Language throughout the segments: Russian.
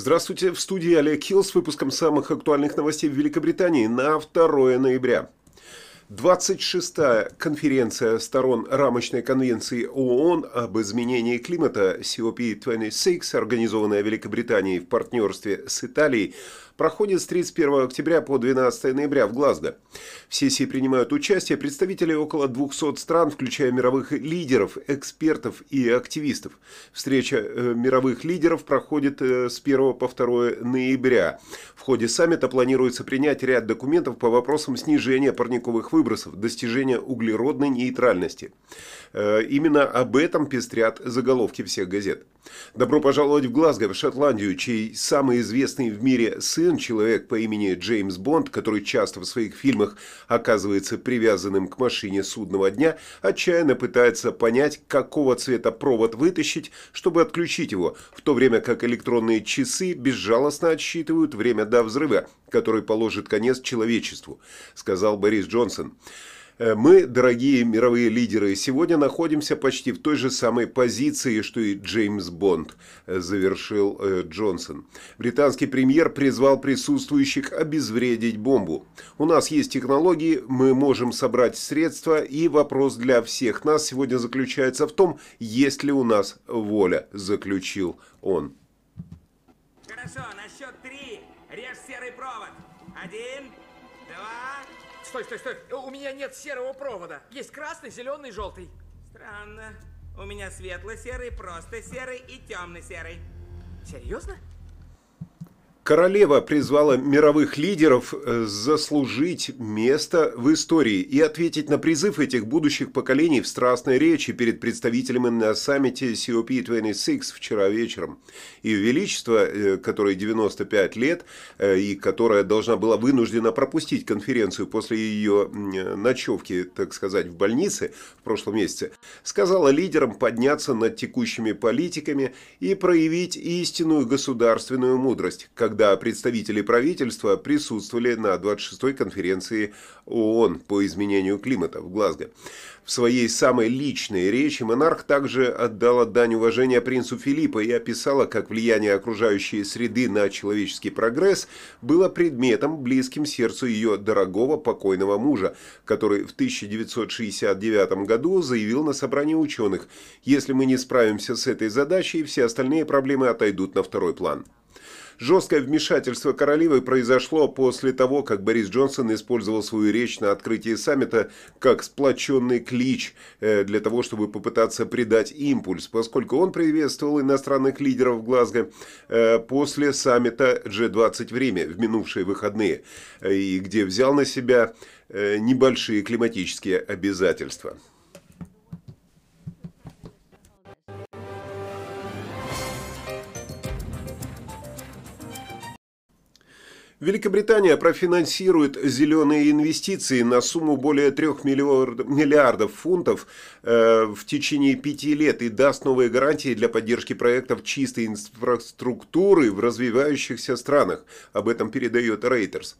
Здравствуйте, в студии Олег Хилл с выпуском самых актуальных новостей в Великобритании на 2 ноября. 26-я конференция сторон рамочной конвенции ООН об изменении климата COP26, организованная Великобританией в партнерстве с Италией, проходит с 31 октября по 12 ноября в Глазго. В сессии принимают участие представители около 200 стран, включая мировых лидеров, экспертов и активистов. Встреча э, мировых лидеров проходит э, с 1 по 2 ноября. В ходе саммита планируется принять ряд документов по вопросам снижения парниковых выбросов, достижения углеродной нейтральности. Э, именно об этом пестрят заголовки всех газет. Добро пожаловать в Глазго, в Шотландию, чей самый известный в мире сын, человек по имени Джеймс Бонд, который часто в своих фильмах оказывается привязанным к машине судного дня, отчаянно пытается понять, какого цвета провод вытащить, чтобы отключить его, в то время как электронные часы безжалостно отсчитывают время до взрыва, который положит конец человечеству, сказал Борис Джонсон. Э, мы, дорогие мировые лидеры, сегодня находимся почти в той же самой позиции, что и Джеймс Бонд, э, завершил э, Джонсон. Британский премьер призвал присутствующих обезвредить бомбу. У нас есть технологии, мы можем собрать средства, и вопрос для всех нас сегодня заключается в том, есть ли у нас воля, заключил он. Хорошо, на счет три режь серый провод. Один, два, Стой, стой, стой. У меня нет серого провода. Есть красный, зеленый, желтый. Странно. У меня светло-серый, просто серый и темно-серый. Серьезно? Королева призвала мировых лидеров э, заслужить место в истории и ответить на призыв этих будущих поколений в страстной речи перед представителями на саммите COP26 вчера вечером. Ее Величество, э, которой 95 лет э, и которая должна была вынуждена пропустить конференцию после ее ночевки, так сказать, в больнице в прошлом месяце, сказала лидерам подняться над текущими политиками и проявить истинную государственную мудрость, когда представители правительства присутствовали на 26-й конференции ООН по изменению климата в Глазго. В своей самой личной речи монарх также отдала дань уважения принцу Филиппа и описала, как влияние окружающей среды на человеческий прогресс было предметом, близким сердцу ее дорогого покойного мужа, который в 1969 году заявил на собрании ученых, «Если мы не справимся с этой задачей, все остальные проблемы отойдут на второй план». Жесткое вмешательство королевы произошло после того, как Борис Джонсон использовал свою речь на открытии саммита как сплоченный клич э, для того, чтобы попытаться придать импульс, поскольку он приветствовал иностранных лидеров в Глазго э, после саммита G20 время в минувшие выходные, э, и где взял на себя небольшие климатические обязательства. Великобритания профинансирует зеленые инвестиции на сумму более 3 миллиардов фунтов э, в течение пяти лет и даст новые гарантии для поддержки проектов чистой инфраструктуры в развивающихся странах. Об этом передает Reuters.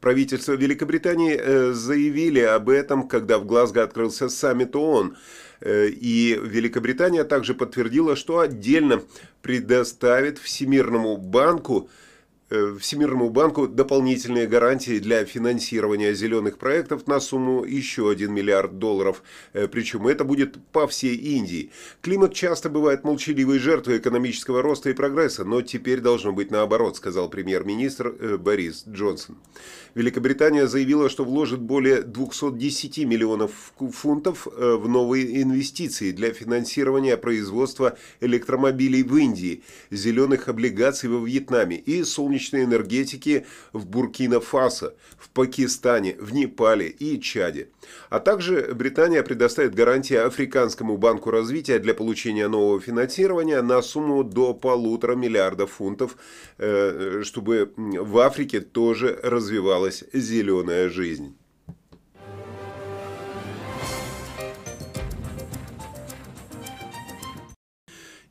Правительство Великобритании э, заявили об этом, когда в Глазго открылся саммит ООН. Э, и Великобритания также подтвердила, что отдельно предоставит Всемирному банку Всемирному банку дополнительные гарантии для финансирования зеленых проектов на сумму еще 1 миллиард долларов. Э, Причем это будет по всей Индии. Климат часто бывает молчаливой жертвой экономического роста и прогресса, но теперь должно быть наоборот, сказал премьер-министр э, Борис Джонсон. Великобритания заявила, что вложит более 210 миллионов фунтов в новые инвестиции для финансирования производства электромобилей в Индии, зеленых облигаций во Вьетнаме и солнечных солнечной энергетики в Буркина-Фасо, в Пакистане, в Непале и Чаде. А также Британия предоставит гарантии Африканскому банку развития для получения нового финансирования на сумму до полутора миллиардов фунтов, э, чтобы в Африке тоже развивалась зеленая жизнь.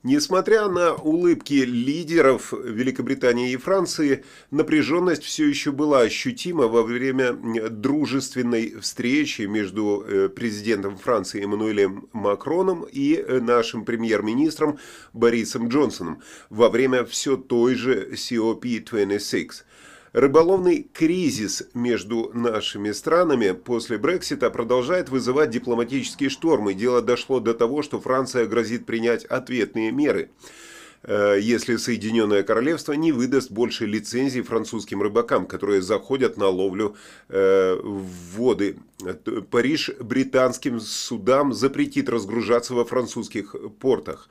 Несмотря на улыбки лидеров Великобритании и Франции, напряженность все еще была ощутима во время дружественной встречи между э, президентом Франции Эммануэлем Макроном и э, нашим премьер-министром Борисом Джонсоном во время все той же COP26. Рыболовный кризис между нашими странами после Брексита продолжает вызывать дипломатические штормы. Дело дошло до того, что Франция грозит принять ответные меры э, если Соединенное Королевство не выдаст больше лицензий французским рыбакам, которые заходят на ловлю э, в воды. Париж британским судам запретит разгружаться во французских портах.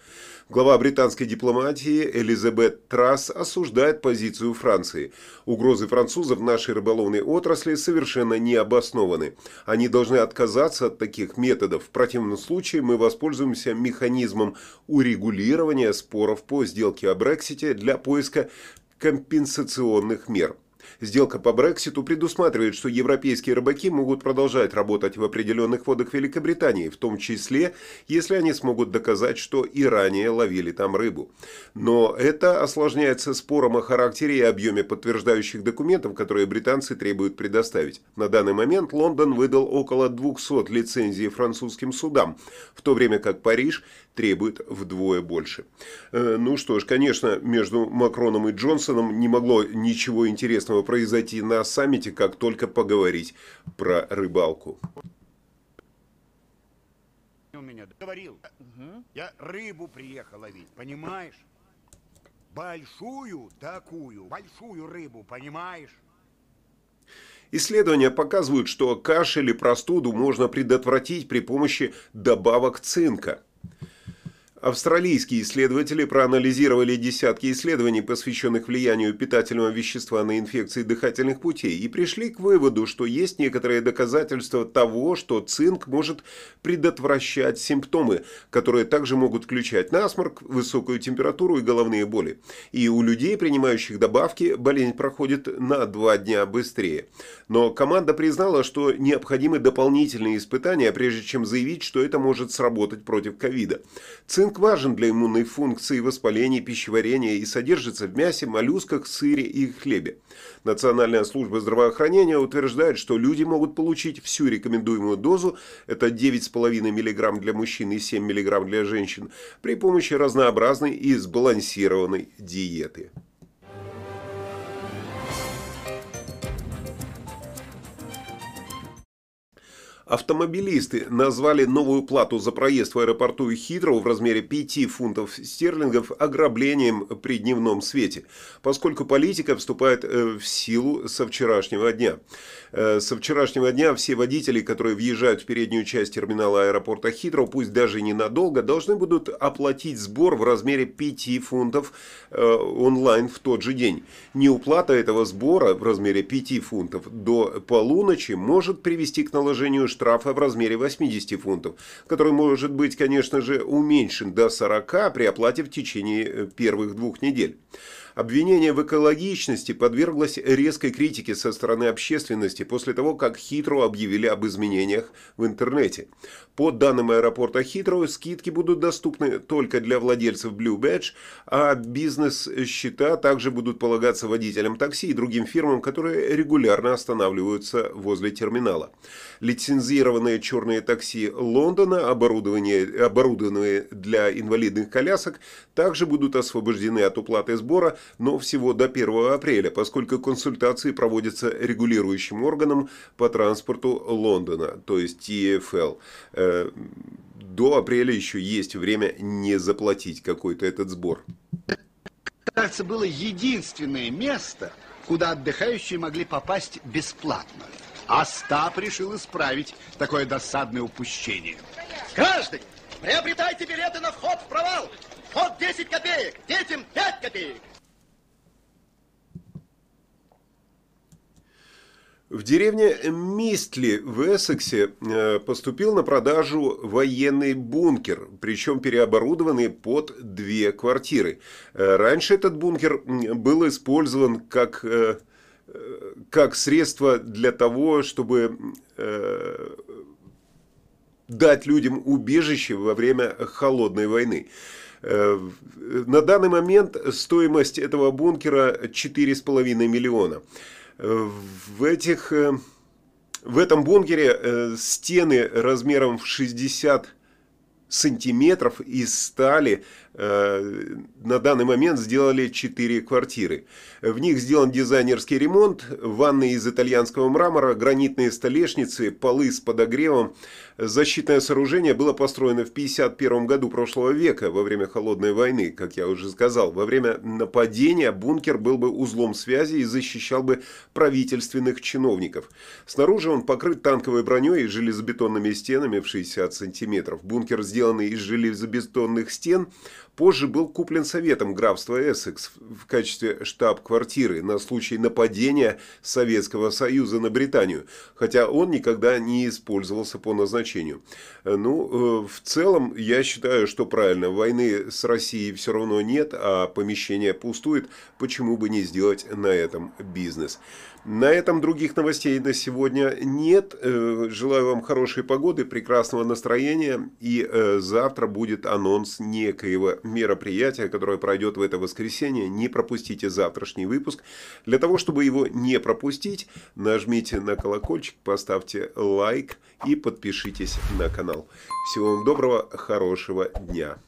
Глава британской дипломатии Элизабет Трасс осуждает позицию Франции. Угрозы французов нашей рыболовной отрасли совершенно не обоснованы. Они должны отказаться от таких методов. В противном случае мы воспользуемся механизмом урегулирования споров по сделке о Брексите для поиска компенсационных мер. Сделка по Брекситу предусматривает, что европейские рыбаки могут продолжать работать в определенных водах Великобритании, в том числе, если они смогут доказать, что и ранее ловили там рыбу. Но это осложняется спором о характере и объеме подтверждающих документов, которые британцы требуют предоставить. На данный момент Лондон выдал около 200 лицензий французским судам, в то время как Париж требует вдвое больше. Э, ну что ж, конечно, между Макроном и Джонсоном не могло ничего интересного произойти на саммите, как только поговорить про рыбалку. У меня говорил, угу. я рыбу приехал ловить, понимаешь? Большую такую, большую рыбу, понимаешь? Исследования показывают, что кашель и простуду можно предотвратить при помощи добавок цинка – Австралийские исследователи проанализировали десятки исследований, посвященных влиянию питательного вещества на инфекции дыхательных путей, и пришли к выводу, что есть некоторые доказательства того, что цинк может предотвращать симптомы, которые также могут включать насморк, высокую температуру и головные боли. И у людей, принимающих добавки, болезнь проходит на два дня быстрее. Но команда признала, что необходимы дополнительные испытания, прежде чем заявить, что это может сработать против ковида. Цинк Цинк важен для иммунной функции воспаления пищеварения и содержится в мясе, моллюсках, сыре и хлебе. Национальная служба здравоохранения утверждает, что люди могут получить всю рекомендуемую дозу, это 9,5 мг для мужчин и 7 мг для женщин, при помощи разнообразной и сбалансированной диеты. Автомобилисты назвали новую плату за проезд в аэропорту Хитроу в размере 5 фунтов стерлингов ограблением при дневном свете, поскольку политика вступает э, в силу со вчерашнего дня. Э, со вчерашнего дня все водители, которые въезжают в переднюю часть терминала аэропорта Хитроу, пусть даже ненадолго, должны будут оплатить сбор в размере 5 фунтов э, онлайн в тот же день. Неуплата этого сбора в размере 5 фунтов до полуночи может привести к наложению штрафа в размере 80 фунтов, который может быть, конечно же, уменьшен до 40 при оплате в течение э, первых двух недель. Обвинение в экологичности подверглось резкой критике со стороны общественности после того, как Хитро объявили об изменениях в интернете. По данным аэропорта Хитро, скидки будут доступны только для владельцев Blue Badge, а бизнес-счета также будут полагаться водителям такси и другим фирмам, которые регулярно останавливаются возле терминала. Лицензированные черные такси Лондона, оборудованные для инвалидных колясок, также будут освобождены от уплаты сбора но всего до 1 апреля, поскольку консультации проводятся регулирующим органом по транспорту Лондона, то есть TFL. Э, до апреля еще есть время не заплатить какой-то этот сбор. Кажется, было единственное место, куда отдыхающие могли попасть бесплатно. Остап решил исправить такое досадное упущение. Граждане, приобретайте билеты на вход в провал. Вход 10 копеек, детям 5 копеек. В деревне Мистли в Эссексе э, поступил на продажу военный бункер, причем переоборудованный под две квартиры. Э, раньше этот бункер был использован как, э, как средство для того, чтобы дать людям убежище во время холодной войны. На данный момент стоимость этого бункера 4,5 миллиона. В этих в этом бункере стены размером в 60 сантиметров из стали Э, на данный момент сделали 4 квартиры. В них сделан дизайнерский ремонт, ванны из итальянского мрамора, гранитные столешницы, полы с подогревом. Защитное сооружение было построено в 1951 году прошлого века, во время Холодной войны, как я уже сказал. Во время нападения бункер был бы узлом связи и защищал бы правительственных чиновников. Снаружи он покрыт танковой броней и железобетонными стенами в 60 сантиметров. Бункер, сделанный из железобетонных стен, Позже был куплен советом графства Эссекс в качестве штаб-квартиры на случай нападения Советского Союза на Британию, хотя он никогда не использовался по назначению. Ну, э, в целом, я считаю, что правильно, войны с Россией все равно нет, а помещение пустует, почему бы не сделать на этом бизнес. На этом других новостей на сегодня нет. Э, желаю вам хорошей погоды, прекрасного настроения. И э, завтра будет анонс некоего мероприятия, которое пройдет в это воскресенье. Не пропустите завтрашний выпуск. Для того, чтобы его не пропустить, нажмите на колокольчик, поставьте лайк и подпишитесь на канал. Всего вам доброго, хорошего дня.